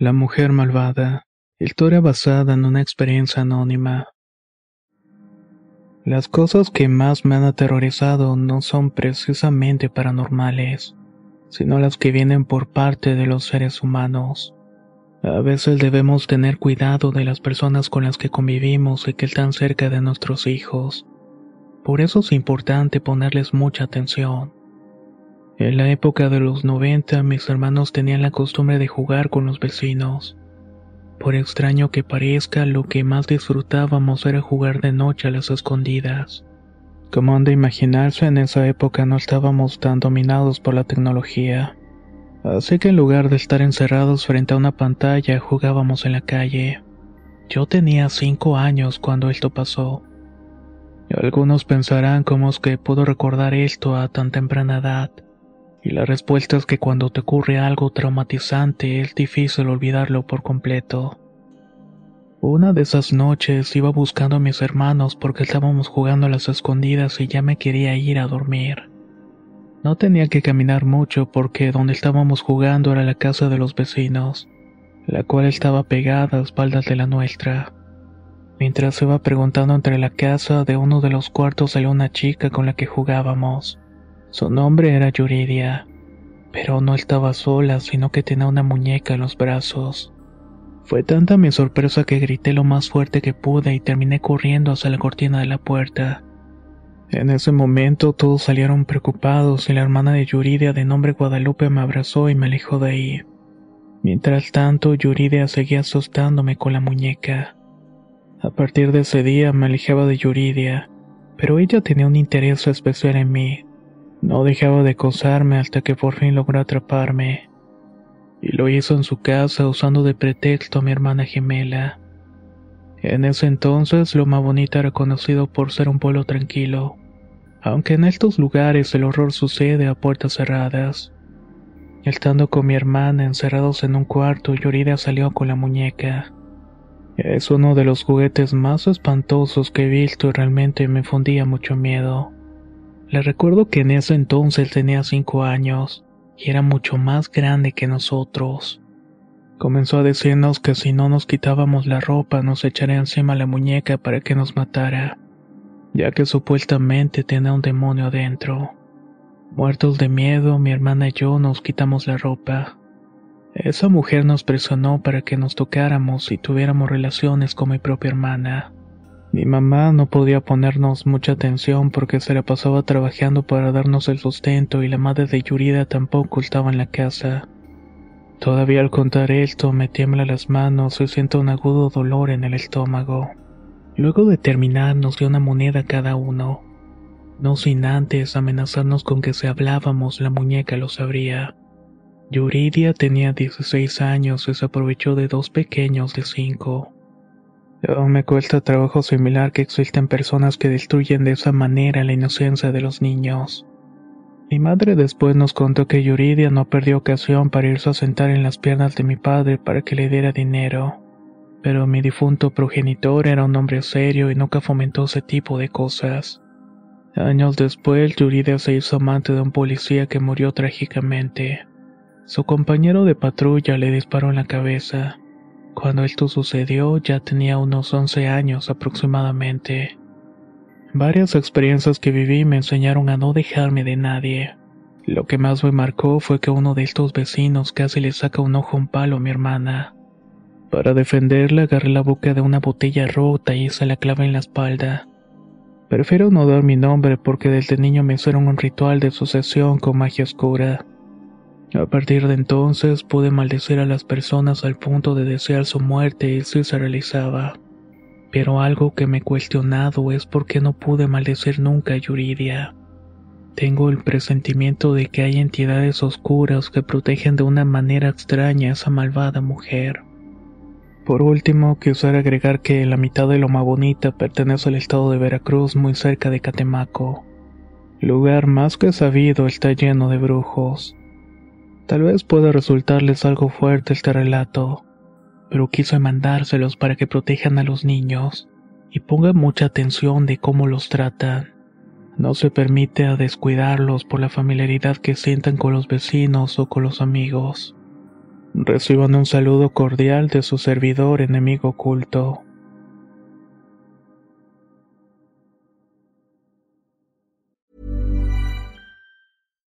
La mujer malvada. Historia basada en una experiencia anónima. Las cosas que más me han aterrorizado no son precisamente paranormales, sino las que vienen por parte de los seres humanos. A veces debemos tener cuidado de las personas con las que convivimos y que están cerca de nuestros hijos. Por eso es importante ponerles mucha atención. En la época de los 90 mis hermanos tenían la costumbre de jugar con los vecinos. Por extraño que parezca, lo que más disfrutábamos era jugar de noche a las escondidas. Como han de imaginarse, en esa época no estábamos tan dominados por la tecnología. Así que en lugar de estar encerrados frente a una pantalla, jugábamos en la calle. Yo tenía cinco años cuando esto pasó. Algunos pensarán cómo es que puedo recordar esto a tan temprana edad. Y la respuesta es que cuando te ocurre algo traumatizante es difícil olvidarlo por completo. Una de esas noches iba buscando a mis hermanos porque estábamos jugando a las escondidas y ya me quería ir a dormir. No tenía que caminar mucho porque donde estábamos jugando era la casa de los vecinos, la cual estaba pegada a espaldas de la nuestra. Mientras iba preguntando entre la casa de uno de los cuartos salió una chica con la que jugábamos. Su nombre era Yuridia, pero no estaba sola, sino que tenía una muñeca en los brazos. Fue tanta mi sorpresa que grité lo más fuerte que pude y terminé corriendo hacia la cortina de la puerta. En ese momento todos salieron preocupados y la hermana de Yuridia de nombre Guadalupe me abrazó y me alejó de ahí. Mientras tanto, Yuridia seguía asustándome con la muñeca. A partir de ese día me alejaba de Yuridia, pero ella tenía un interés especial en mí. No dejaba de acosarme hasta que por fin logró atraparme. Y lo hizo en su casa usando de pretexto a mi hermana gemela. En ese entonces, Loma Bonita era conocido por ser un pueblo tranquilo, aunque en estos lugares el horror sucede a puertas cerradas. Estando con mi hermana encerrados en un cuarto, Yorida salió con la muñeca. Es uno de los juguetes más espantosos que he visto y realmente me fundía mucho miedo. Le recuerdo que en ese entonces tenía cinco años y era mucho más grande que nosotros. Comenzó a decirnos que si no nos quitábamos la ropa nos echaría encima la muñeca para que nos matara, ya que supuestamente tenía un demonio adentro. Muertos de miedo, mi hermana y yo nos quitamos la ropa. Esa mujer nos presionó para que nos tocáramos y tuviéramos relaciones con mi propia hermana. Mi mamá no podía ponernos mucha atención porque se la pasaba trabajando para darnos el sustento y la madre de Yurida tampoco estaba en la casa. Todavía al contar esto me tiembla las manos y siento un agudo dolor en el estómago. Luego de terminar nos dio una moneda cada uno. No sin antes amenazarnos con que si hablábamos la muñeca lo sabría. Yuridia tenía 16 años y se aprovechó de dos pequeños de 5. Me cuesta trabajo similar que existen personas que destruyen de esa manera la inocencia de los niños. Mi madre después nos contó que Yuridia no perdió ocasión para irse a sentar en las piernas de mi padre para que le diera dinero. Pero mi difunto progenitor era un hombre serio y nunca fomentó ese tipo de cosas. Años después, Yuridia se hizo amante de un policía que murió trágicamente. Su compañero de patrulla le disparó en la cabeza. Cuando esto sucedió ya tenía unos 11 años aproximadamente. Varias experiencias que viví me enseñaron a no dejarme de nadie. Lo que más me marcó fue que uno de estos vecinos casi le saca un ojo a un palo a mi hermana. Para defenderla agarré la boca de una botella rota y se la clavé en la espalda. Prefiero no dar mi nombre porque desde niño me hicieron un ritual de sucesión con magia oscura. A partir de entonces pude maldecir a las personas al punto de desear su muerte y si se realizaba. Pero algo que me he cuestionado es por qué no pude maldecir nunca a Yuridia. Tengo el presentimiento de que hay entidades oscuras que protegen de una manera extraña a esa malvada mujer. Por último, quisiera agregar que la mitad de Loma Bonita pertenece al estado de Veracruz, muy cerca de Catemaco. Lugar más que sabido está lleno de brujos. Tal vez pueda resultarles algo fuerte este relato, pero quise mandárselos para que protejan a los niños y pongan mucha atención de cómo los tratan. No se permite a descuidarlos por la familiaridad que sientan con los vecinos o con los amigos. Reciban un saludo cordial de su servidor enemigo oculto.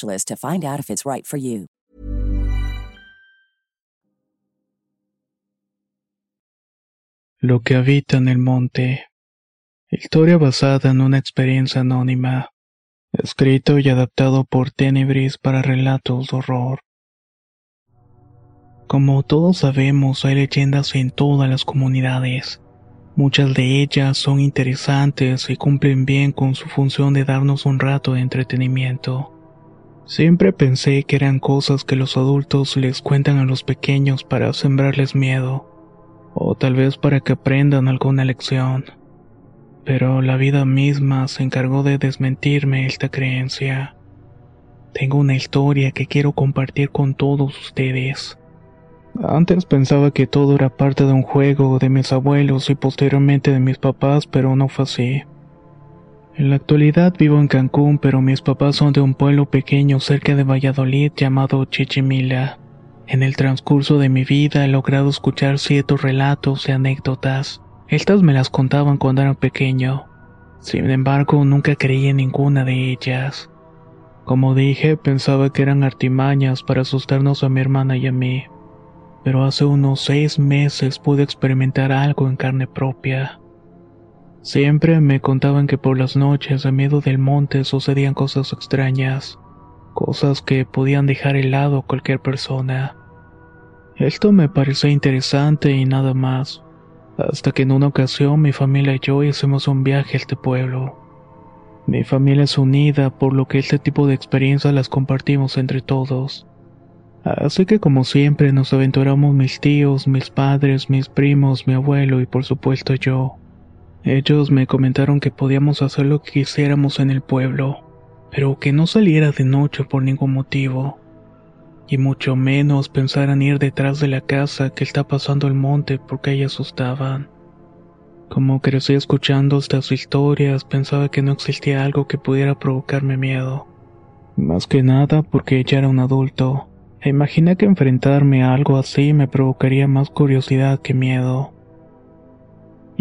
to find out if it's right for you. Lo que habita en el monte. Historia basada en una experiencia anónima. Escrito y adaptado por Tenebris para relatos de horror. Como todos sabemos, hay leyendas en todas las comunidades. Muchas de ellas son interesantes y cumplen bien con su función de darnos un rato de entretenimiento. Siempre pensé que eran cosas que los adultos les cuentan a los pequeños para sembrarles miedo, o tal vez para que aprendan alguna lección. Pero la vida misma se encargó de desmentirme esta creencia. Tengo una historia que quiero compartir con todos ustedes. Antes pensaba que todo era parte de un juego de mis abuelos y posteriormente de mis papás, pero no fue así. En la actualidad vivo en Cancún, pero mis papás son de un pueblo pequeño cerca de Valladolid llamado Chichimila. En el transcurso de mi vida he logrado escuchar ciertos relatos y anécdotas. Estas me las contaban cuando era pequeño. Sin embargo, nunca creí en ninguna de ellas. Como dije, pensaba que eran artimañas para asustarnos a mi hermana y a mí. Pero hace unos seis meses pude experimentar algo en carne propia. Siempre me contaban que por las noches a miedo del monte sucedían cosas extrañas, cosas que podían dejar helado a cualquier persona. Esto me parecía interesante y nada más, hasta que en una ocasión mi familia y yo hicimos un viaje a este pueblo. Mi familia es unida, por lo que este tipo de experiencias las compartimos entre todos. Así que como siempre nos aventuramos mis tíos, mis padres, mis primos, mi abuelo y por supuesto yo. Ellos me comentaron que podíamos hacer lo que quisiéramos en el pueblo, pero que no saliera de noche por ningún motivo, y mucho menos pensaran ir detrás de la casa que está pasando el monte porque ahí asustaban. Como crecí escuchando estas historias, pensaba que no existía algo que pudiera provocarme miedo. Más que nada porque ya era un adulto. E imaginé que enfrentarme a algo así me provocaría más curiosidad que miedo.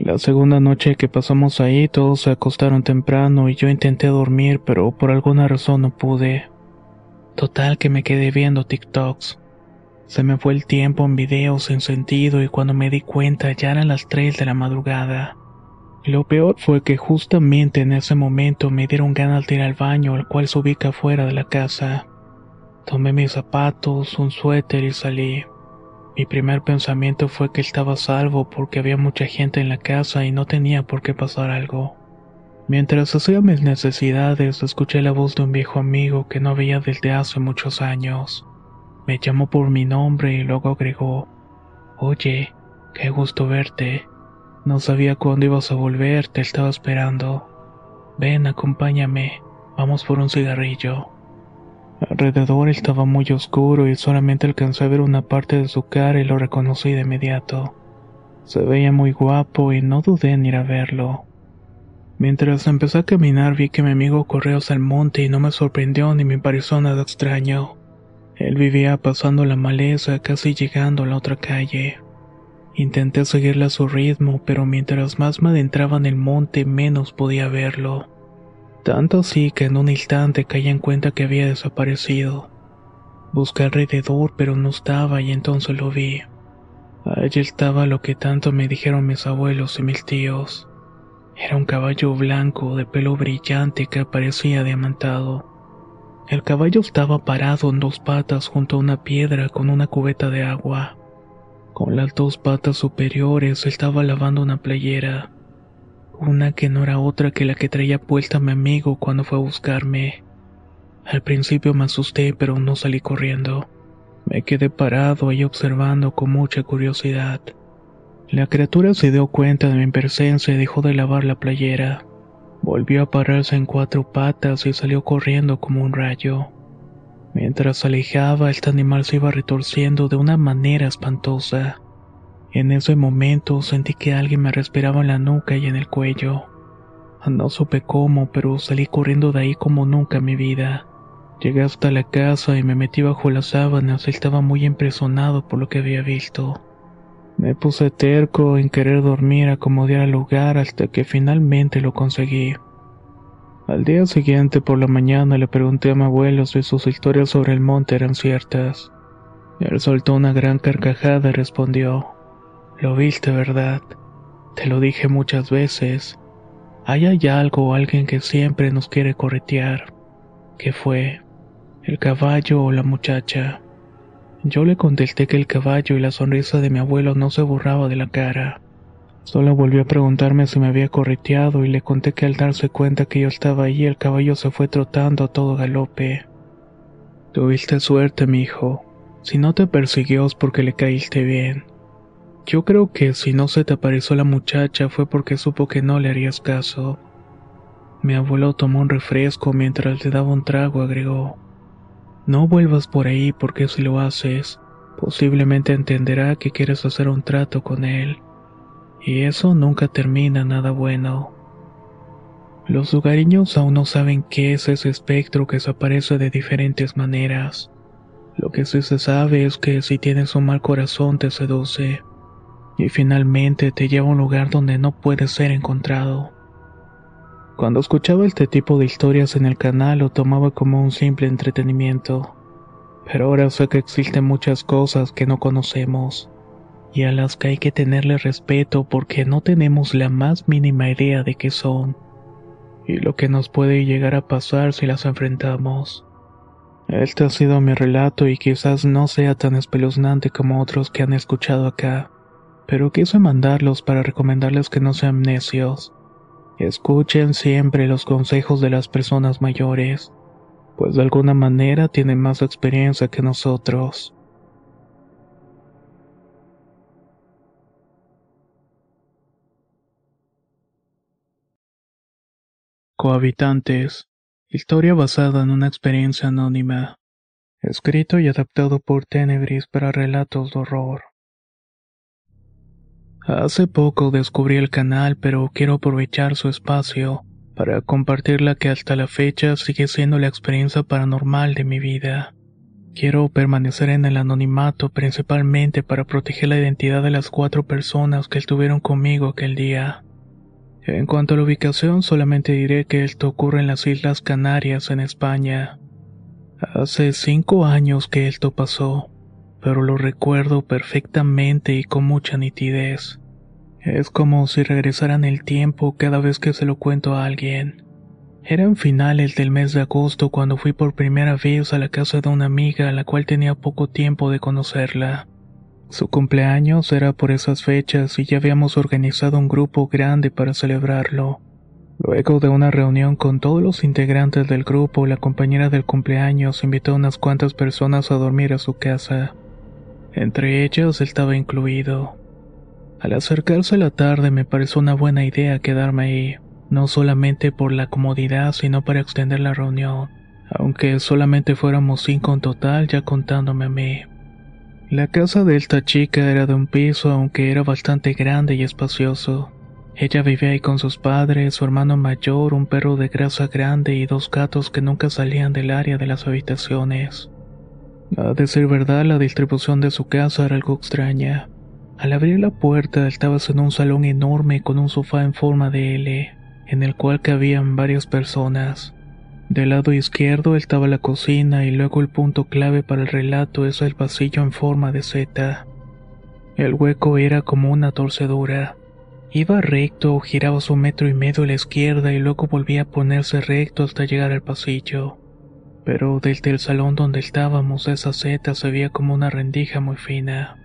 La segunda noche que pasamos ahí todos se acostaron temprano y yo intenté dormir pero por alguna razón no pude. Total que me quedé viendo TikToks. Se me fue el tiempo en videos sin sentido y cuando me di cuenta ya eran las 3 de la madrugada. Lo peor fue que justamente en ese momento me dieron ganas de ir al baño, el cual se ubica fuera de la casa. Tomé mis zapatos, un suéter y salí. Mi primer pensamiento fue que estaba salvo porque había mucha gente en la casa y no tenía por qué pasar algo. Mientras hacía mis necesidades, escuché la voz de un viejo amigo que no veía desde hace muchos años. Me llamó por mi nombre y luego agregó, Oye, qué gusto verte. No sabía cuándo ibas a volver, te estaba esperando. Ven, acompáñame, vamos por un cigarrillo. Alrededor estaba muy oscuro y solamente alcancé a ver una parte de su cara y lo reconocí de inmediato. Se veía muy guapo y no dudé en ir a verlo. Mientras empecé a caminar vi que mi amigo corrió hacia el monte y no me sorprendió ni me pareció nada extraño. Él vivía pasando la maleza casi llegando a la otra calle. Intenté seguirle a su ritmo, pero mientras más me adentraba en el monte menos podía verlo. Tanto así que en un instante caí en cuenta que había desaparecido. Busqué alrededor pero no estaba y entonces lo vi. Allí estaba lo que tanto me dijeron mis abuelos y mis tíos. Era un caballo blanco de pelo brillante que parecía diamantado. El caballo estaba parado en dos patas junto a una piedra con una cubeta de agua. Con las dos patas superiores estaba lavando una playera una que no era otra que la que traía puesta mi amigo cuando fue a buscarme. Al principio me asusté, pero no salí corriendo. Me quedé parado ahí observando con mucha curiosidad. La criatura se dio cuenta de mi presencia y dejó de lavar la playera. Volvió a pararse en cuatro patas y salió corriendo como un rayo. Mientras se alejaba, este animal se iba retorciendo de una manera espantosa. En ese momento sentí que alguien me respiraba en la nuca y en el cuello. No supe cómo, pero salí corriendo de ahí como nunca en mi vida. Llegué hasta la casa y me metí bajo las sábanas estaba muy impresionado por lo que había visto. Me puse terco en querer dormir acomodar al lugar hasta que finalmente lo conseguí. Al día siguiente por la mañana le pregunté a mi abuelo si sus historias sobre el monte eran ciertas. Él soltó una gran carcajada y respondió, lo viste, ¿verdad? Te lo dije muchas veces. Hay hay algo o alguien que siempre nos quiere corretear. ¿Qué fue? ¿El caballo o la muchacha? Yo le contesté que el caballo y la sonrisa de mi abuelo no se borraba de la cara. Solo volvió a preguntarme si me había correteado y le conté que al darse cuenta que yo estaba ahí el caballo se fue trotando a todo galope. Tuviste suerte, mi hijo. Si no te persiguió es porque le caíste bien. Yo creo que si no se te apareció la muchacha fue porque supo que no le harías caso. Mi abuelo tomó un refresco mientras le daba un trago, agregó. No vuelvas por ahí porque si lo haces, posiblemente entenderá que quieres hacer un trato con él. Y eso nunca termina nada bueno. Los lugareños aún no saben qué es ese espectro que se aparece de diferentes maneras. Lo que sí se sabe es que si tienes un mal corazón te seduce y finalmente te lleva a un lugar donde no puede ser encontrado. Cuando escuchaba este tipo de historias en el canal lo tomaba como un simple entretenimiento, pero ahora sé que existen muchas cosas que no conocemos y a las que hay que tenerle respeto porque no tenemos la más mínima idea de qué son y lo que nos puede llegar a pasar si las enfrentamos. Este ha sido mi relato y quizás no sea tan espeluznante como otros que han escuchado acá pero quise mandarlos para recomendarles que no sean necios. Escuchen siempre los consejos de las personas mayores, pues de alguna manera tienen más experiencia que nosotros. Cohabitantes. Historia basada en una experiencia anónima. Escrito y adaptado por Tenebris para relatos de horror. Hace poco descubrí el canal, pero quiero aprovechar su espacio para compartir la que hasta la fecha sigue siendo la experiencia paranormal de mi vida. Quiero permanecer en el anonimato principalmente para proteger la identidad de las cuatro personas que estuvieron conmigo aquel día. En cuanto a la ubicación, solamente diré que esto ocurre en las Islas Canarias, en España. Hace cinco años que esto pasó, pero lo recuerdo perfectamente y con mucha nitidez. Es como si regresaran el tiempo cada vez que se lo cuento a alguien. Eran finales del mes de agosto cuando fui por primera vez a la casa de una amiga a la cual tenía poco tiempo de conocerla. Su cumpleaños era por esas fechas y ya habíamos organizado un grupo grande para celebrarlo. Luego de una reunión con todos los integrantes del grupo, la compañera del cumpleaños invitó a unas cuantas personas a dormir a su casa. Entre ellas estaba incluido. Al acercarse la tarde me pareció una buena idea quedarme ahí, no solamente por la comodidad, sino para extender la reunión, aunque solamente fuéramos cinco en total ya contándome a mí. La casa de esta chica era de un piso, aunque era bastante grande y espacioso. Ella vivía ahí con sus padres, su hermano mayor, un perro de grasa grande y dos gatos que nunca salían del área de las habitaciones. A decir verdad, la distribución de su casa era algo extraña. Al abrir la puerta estabas en un salón enorme con un sofá en forma de L, en el cual cabían varias personas. Del lado izquierdo estaba la cocina y luego el punto clave para el relato es el pasillo en forma de Z. El hueco era como una torcedura. Iba recto, giraba su metro y medio a la izquierda y luego volvía a ponerse recto hasta llegar al pasillo. Pero desde el salón donde estábamos esa Z se veía como una rendija muy fina.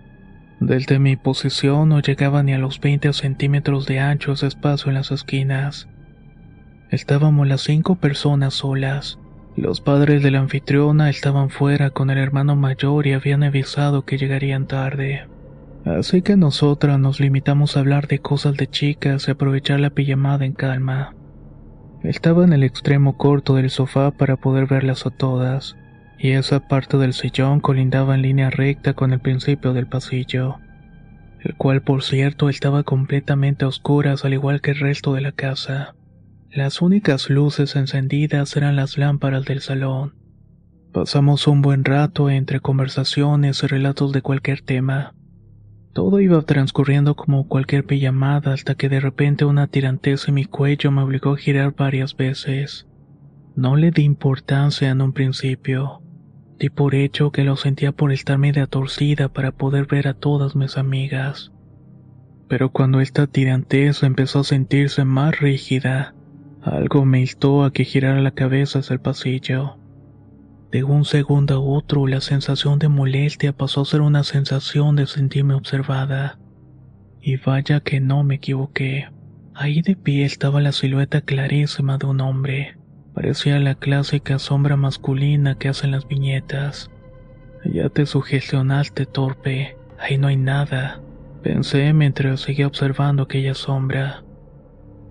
Desde mi posición no llegaba ni a los 20 centímetros de ancho ese espacio en las esquinas. Estábamos las cinco personas solas. Los padres de la anfitriona estaban fuera con el hermano mayor y habían avisado que llegarían tarde. Así que nosotras nos limitamos a hablar de cosas de chicas y aprovechar la pijamada en calma. Estaba en el extremo corto del sofá para poder verlas a todas, y esa parte del sillón colindaba en línea recta con el principio del pasillo, el cual por cierto estaba completamente a oscuras al igual que el resto de la casa. Las únicas luces encendidas eran las lámparas del salón. Pasamos un buen rato entre conversaciones y relatos de cualquier tema. Todo iba transcurriendo como cualquier pijamada hasta que de repente una tirantez en mi cuello me obligó a girar varias veces. No le di importancia en un principio. Di por hecho que lo sentía por estar media torcida para poder ver a todas mis amigas. Pero cuando esta tirantez empezó a sentirse más rígida, algo me instó a que girara la cabeza hacia el pasillo. De un segundo a otro, la sensación de molestia pasó a ser una sensación de sentirme observada. Y vaya que no me equivoqué. Ahí de pie estaba la silueta clarísima de un hombre. Parecía la clásica sombra masculina que hacen las viñetas. Ya te sugestionaste, torpe. Ahí no hay nada. Pensé mientras seguía observando aquella sombra.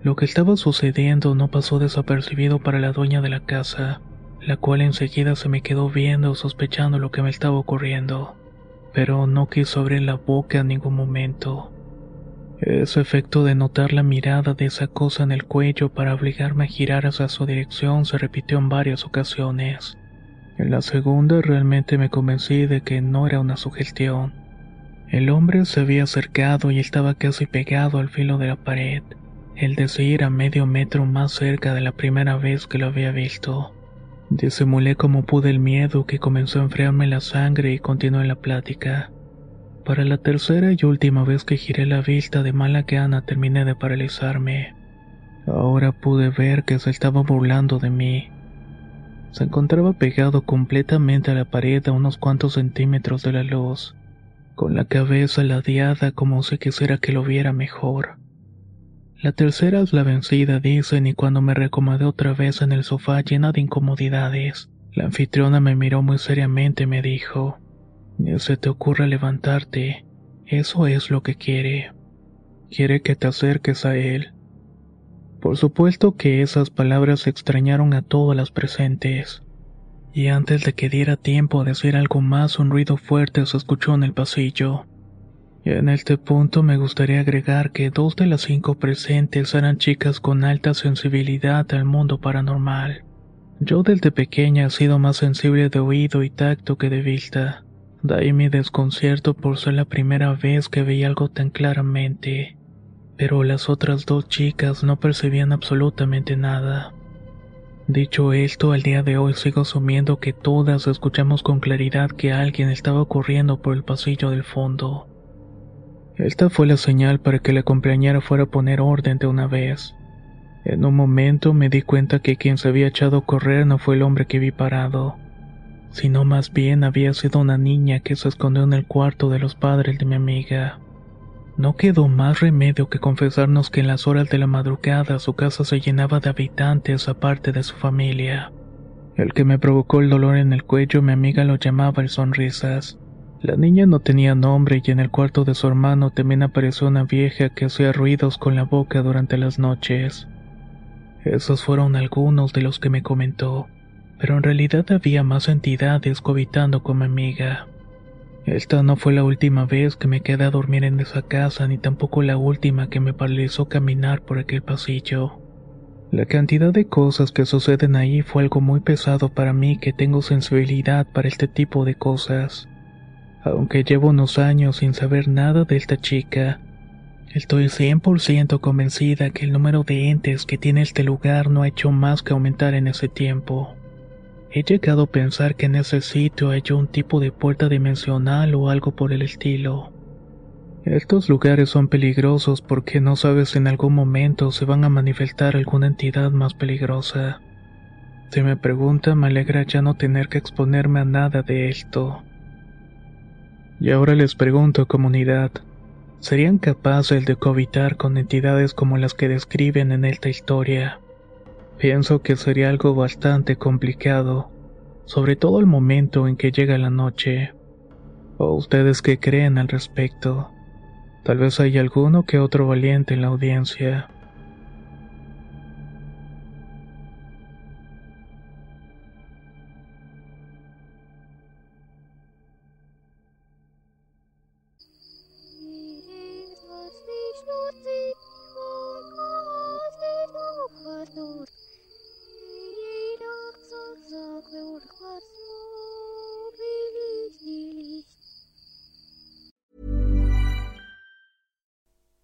Lo que estaba sucediendo no pasó desapercibido para la dueña de la casa, la cual enseguida se me quedó viendo sospechando lo que me estaba ocurriendo, pero no quiso abrir la boca en ningún momento. Ese efecto de notar la mirada de esa cosa en el cuello para obligarme a girar hacia su dirección se repitió en varias ocasiones. En la segunda realmente me convencí de que no era una sugestión. El hombre se había acercado y estaba casi pegado al filo de la pared el decir a medio metro más cerca de la primera vez que lo había visto. Disimulé como pude el miedo que comenzó a enfriarme la sangre y continué la plática. Para la tercera y última vez que giré la vista de mala gana terminé de paralizarme. Ahora pude ver que se estaba burlando de mí. Se encontraba pegado completamente a la pared a unos cuantos centímetros de la luz, con la cabeza ladeada como si quisiera que lo viera mejor. La tercera es la vencida, dicen, y cuando me recomodé otra vez en el sofá llena de incomodidades, la anfitriona me miró muy seriamente y me dijo, Ni se te ocurra levantarte, eso es lo que quiere. Quiere que te acerques a él. Por supuesto que esas palabras extrañaron a todas las presentes. Y antes de que diera tiempo a decir algo más, un ruido fuerte se escuchó en el pasillo. En este punto me gustaría agregar que dos de las cinco presentes eran chicas con alta sensibilidad al mundo paranormal. Yo desde pequeña he sido más sensible de oído y tacto que de vista. De ahí mi desconcierto por ser la primera vez que veía algo tan claramente. Pero las otras dos chicas no percibían absolutamente nada. Dicho esto, al día de hoy sigo asumiendo que todas escuchamos con claridad que alguien estaba corriendo por el pasillo del fondo. Esta fue la señal para que la compañera fuera a poner orden de una vez. En un momento me di cuenta que quien se había echado a correr no fue el hombre que vi parado, sino más bien había sido una niña que se escondió en el cuarto de los padres de mi amiga. No quedó más remedio que confesarnos que en las horas de la madrugada su casa se llenaba de habitantes aparte de su familia. El que me provocó el dolor en el cuello mi amiga lo llamaba el sonrisas. La niña no tenía nombre y en el cuarto de su hermano también apareció una vieja que hacía ruidos con la boca durante las noches. Esos fueron algunos de los que me comentó, pero en realidad había más entidades cohabitando con mi amiga. Esta no fue la última vez que me quedé a dormir en esa casa, ni tampoco la última que me paralizó caminar por aquel pasillo. La cantidad de cosas que suceden ahí fue algo muy pesado para mí que tengo sensibilidad para este tipo de cosas. Aunque llevo unos años sin saber nada de esta chica, estoy 100% convencida que el número de entes que tiene este lugar no ha hecho más que aumentar en ese tiempo. He llegado a pensar que en ese sitio hay un tipo de puerta dimensional o algo por el estilo. Estos lugares son peligrosos porque no sabes si en algún momento se van a manifestar alguna entidad más peligrosa. Si me pregunta, me alegra ya no tener que exponerme a nada de esto. Y ahora les pregunto, comunidad, ¿serían capaces de cohabitar con entidades como las que describen en esta historia? Pienso que sería algo bastante complicado, sobre todo el momento en que llega la noche. ¿O ustedes qué creen al respecto? Tal vez hay alguno que otro valiente en la audiencia.